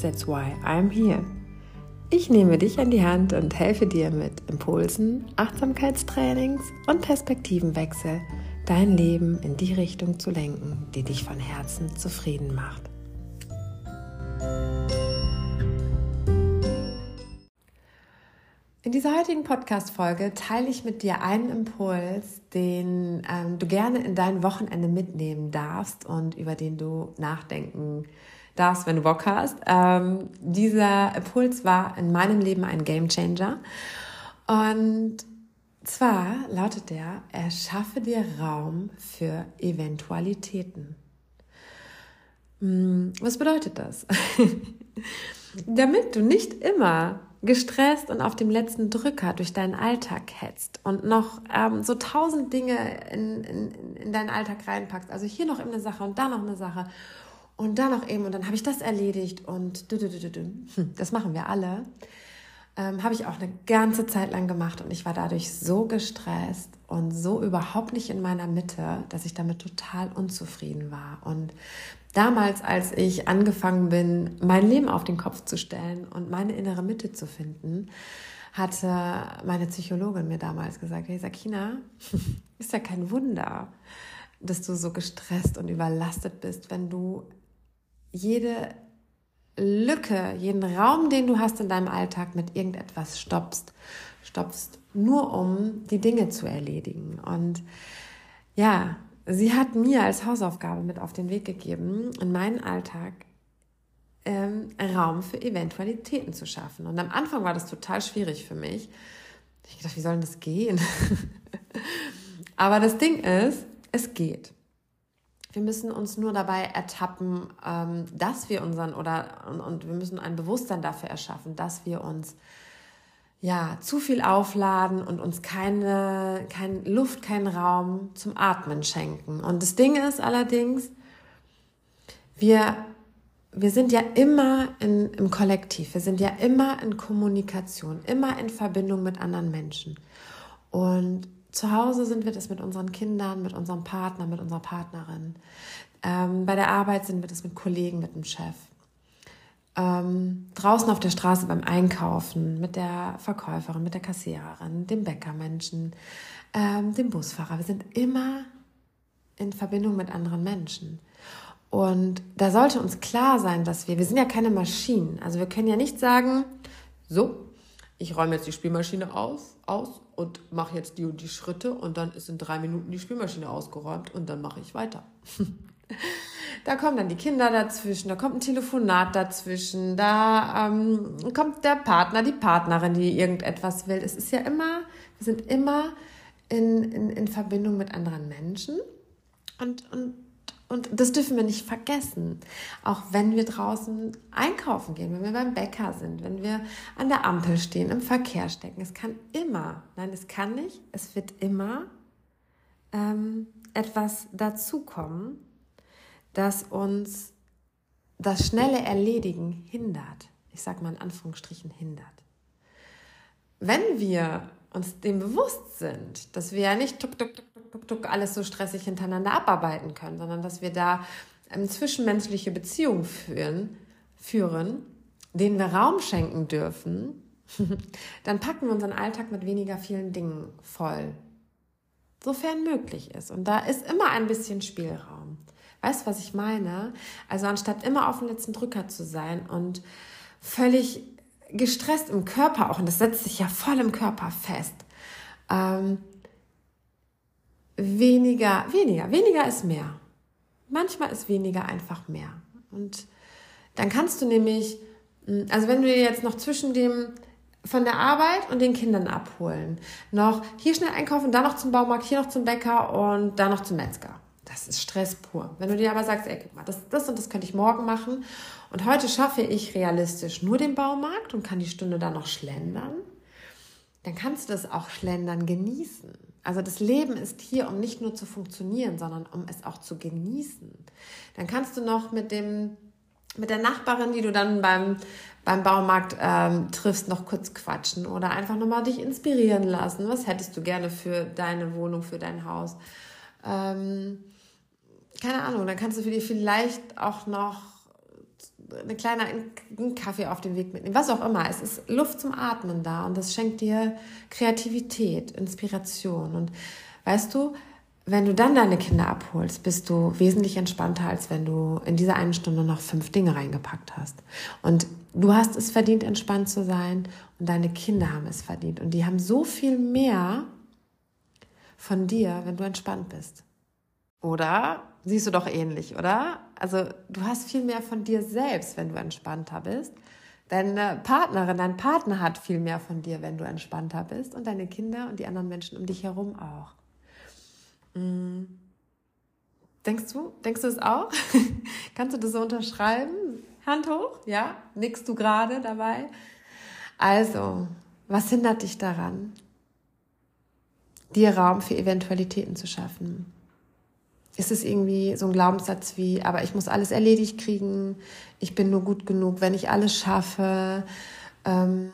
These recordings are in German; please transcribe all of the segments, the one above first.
That's why I'm here. Ich nehme dich an die Hand und helfe dir mit Impulsen, Achtsamkeitstrainings und Perspektivenwechsel, dein Leben in die Richtung zu lenken, die dich von Herzen zufrieden macht. In dieser heutigen Podcast-Folge teile ich mit dir einen Impuls, den ähm, du gerne in dein Wochenende mitnehmen darfst und über den du nachdenken darfst, wenn du Bock hast. Ähm, dieser Impuls war in meinem Leben ein Game Changer. Und zwar lautet der, erschaffe dir Raum für Eventualitäten. Hm, was bedeutet das? Damit du nicht immer gestresst und auf dem letzten Drücker durch deinen Alltag hetzt und noch ähm, so tausend Dinge in, in, in deinen Alltag reinpackst. Also hier noch eine Sache und da noch eine Sache und da noch eben und dann habe ich das erledigt und hm, das machen wir alle. Ähm, habe ich auch eine ganze Zeit lang gemacht und ich war dadurch so gestresst und so überhaupt nicht in meiner Mitte, dass ich damit total unzufrieden war. Und damals, als ich angefangen bin, mein Leben auf den Kopf zu stellen und meine innere Mitte zu finden, hatte meine Psychologin mir damals gesagt, hey Sakina, ist ja kein Wunder, dass du so gestresst und überlastet bist, wenn du jede Lücke, jeden Raum, den du hast in deinem Alltag mit irgendetwas stoppst, stopfst, nur um die Dinge zu erledigen. Und ja, sie hat mir als Hausaufgabe mit auf den Weg gegeben, in meinen Alltag ähm, Raum für Eventualitäten zu schaffen. Und am Anfang war das total schwierig für mich. Ich dachte, wie soll denn das gehen? Aber das Ding ist, es geht. Wir müssen uns nur dabei ertappen, ähm, dass wir unseren oder und, und wir müssen ein Bewusstsein dafür erschaffen, dass wir uns ja zu viel aufladen und uns keine, keine Luft, keinen Raum zum Atmen schenken. Und das Ding ist allerdings, wir wir sind ja immer in, im Kollektiv, wir sind ja immer in Kommunikation, immer in Verbindung mit anderen Menschen. Und zu Hause sind wir das mit unseren Kindern, mit unserem Partner, mit unserer Partnerin. Ähm, bei der Arbeit sind wir das mit Kollegen, mit dem Chef. Ähm, draußen auf der Straße beim Einkaufen, mit der Verkäuferin, mit der Kassiererin, dem Bäckermenschen, ähm, dem Busfahrer. Wir sind immer in Verbindung mit anderen Menschen. Und da sollte uns klar sein, dass wir, wir sind ja keine Maschinen. Also wir können ja nicht sagen, so, ich räume jetzt die Spielmaschine aus, aus und mache jetzt die und die Schritte und dann ist in drei Minuten die Spielmaschine ausgeräumt und dann mache ich weiter. da kommen dann die Kinder dazwischen, da kommt ein Telefonat dazwischen, da ähm, kommt der Partner, die Partnerin, die irgendetwas will. Es ist ja immer, wir sind immer in, in, in Verbindung mit anderen Menschen und, und und das dürfen wir nicht vergessen. Auch wenn wir draußen einkaufen gehen, wenn wir beim Bäcker sind, wenn wir an der Ampel stehen, im Verkehr stecken. Es kann immer, nein, es kann nicht, es wird immer ähm, etwas dazukommen, das uns das schnelle Erledigen hindert. Ich sage mal in Anführungsstrichen hindert. Wenn wir uns dem bewusst sind, dass wir ja nicht tuk, tuk, tuk, tuk, alles so stressig hintereinander abarbeiten können, sondern dass wir da ähm, zwischenmenschliche Beziehungen führen, führen, denen wir Raum schenken dürfen, dann packen wir unseren Alltag mit weniger vielen Dingen voll. Sofern möglich ist. Und da ist immer ein bisschen Spielraum. Weißt du, was ich meine? Also anstatt immer auf dem letzten Drücker zu sein und völlig gestresst im Körper auch, und das setzt sich ja voll im Körper fest, ähm, weniger, weniger, weniger ist mehr. Manchmal ist weniger einfach mehr. Und dann kannst du nämlich, hm, also wenn du dir jetzt noch zwischen dem von der Arbeit und den Kindern abholen, noch hier schnell einkaufen, da noch zum Baumarkt, hier noch zum Bäcker und da noch zum Metzger. Das ist Stress pur. Wenn du dir aber sagst, ey, guck mal, das, das und das könnte ich morgen machen und heute schaffe ich realistisch nur den Baumarkt und kann die Stunde dann noch schlendern, dann kannst du das auch schlendern genießen. Also das Leben ist hier, um nicht nur zu funktionieren, sondern um es auch zu genießen. Dann kannst du noch mit dem mit der Nachbarin, die du dann beim, beim Baumarkt ähm, triffst, noch kurz quatschen oder einfach nochmal dich inspirieren lassen. Was hättest du gerne für deine Wohnung, für dein Haus? Ähm, keine Ahnung, dann kannst du für dich vielleicht auch noch eine kleine einen Kaffee auf den Weg mitnehmen, was auch immer. Es ist Luft zum Atmen da und das schenkt dir Kreativität, Inspiration. Und weißt du, wenn du dann deine Kinder abholst, bist du wesentlich entspannter, als wenn du in dieser einen Stunde noch fünf Dinge reingepackt hast. Und du hast es verdient, entspannt zu sein und deine Kinder haben es verdient. Und die haben so viel mehr von dir, wenn du entspannt bist. Oder siehst du doch ähnlich, oder? Also du hast viel mehr von dir selbst, wenn du entspannter bist. Deine Partnerin, dein Partner hat viel mehr von dir, wenn du entspannter bist. Und deine Kinder und die anderen Menschen um dich herum auch. Mhm. Denkst du? Denkst du es auch? Kannst du das so unterschreiben? Hand hoch? Ja? Nickst du gerade dabei? Also, was hindert dich daran, dir Raum für Eventualitäten zu schaffen? Ist es irgendwie so ein Glaubenssatz wie, aber ich muss alles erledigt kriegen, ich bin nur gut genug, wenn ich alles schaffe. Ähm,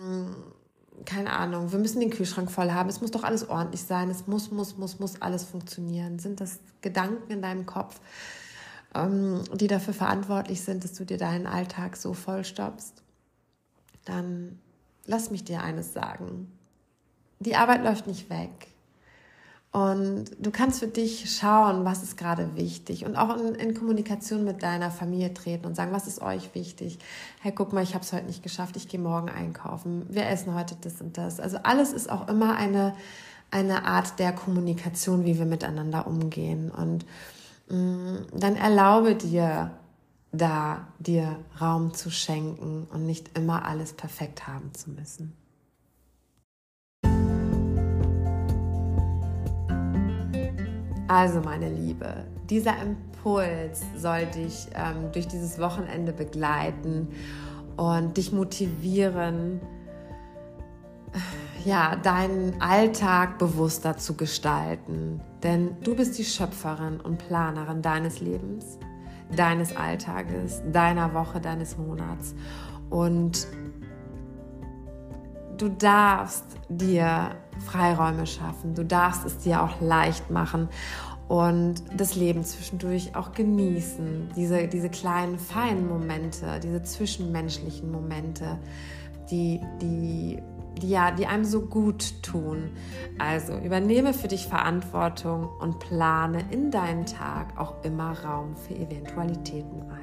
keine Ahnung, wir müssen den Kühlschrank voll haben, es muss doch alles ordentlich sein, es muss, muss, muss, muss alles funktionieren. Sind das Gedanken in deinem Kopf, ähm, die dafür verantwortlich sind, dass du dir deinen Alltag so vollstoppst? Dann lass mich dir eines sagen. Die Arbeit läuft nicht weg. Und du kannst für dich schauen, was ist gerade wichtig und auch in, in, Kommunikation mit deiner Familie treten und sagen, was ist euch wichtig? Hey, guck mal, ich habe es heute nicht geschafft, ich gehe morgen einkaufen. Wir essen heute das und das. Also alles ist auch immer eine, eine Art der Kommunikation, wie wir miteinander umgehen. Und mh, mm, dann erlaube dir, da dir Raum zu schenken und nicht immer alles perfekt haben zu müssen. Also meine Liebe, dieser Impuls soll dich ähm, durch dieses Wochenende begleiten und dich motivieren, ja, deinen Alltag bewusster zu gestalten. Denn du bist die Schöpferin und Planerin deines Lebens, deines Alltages, deiner Woche, deines Monats. Und du darfst dir Freiräume schaffen. Du darfst es dir auch leicht machen und das Leben zwischendurch auch genießen. Diese, diese kleinen, feinen Momente, diese zwischenmenschlichen Momente, die, die, die, ja, die einem so gut tun. Also übernehme für dich Verantwortung und plane in deinen Tag auch immer Raum für Eventualitäten ein.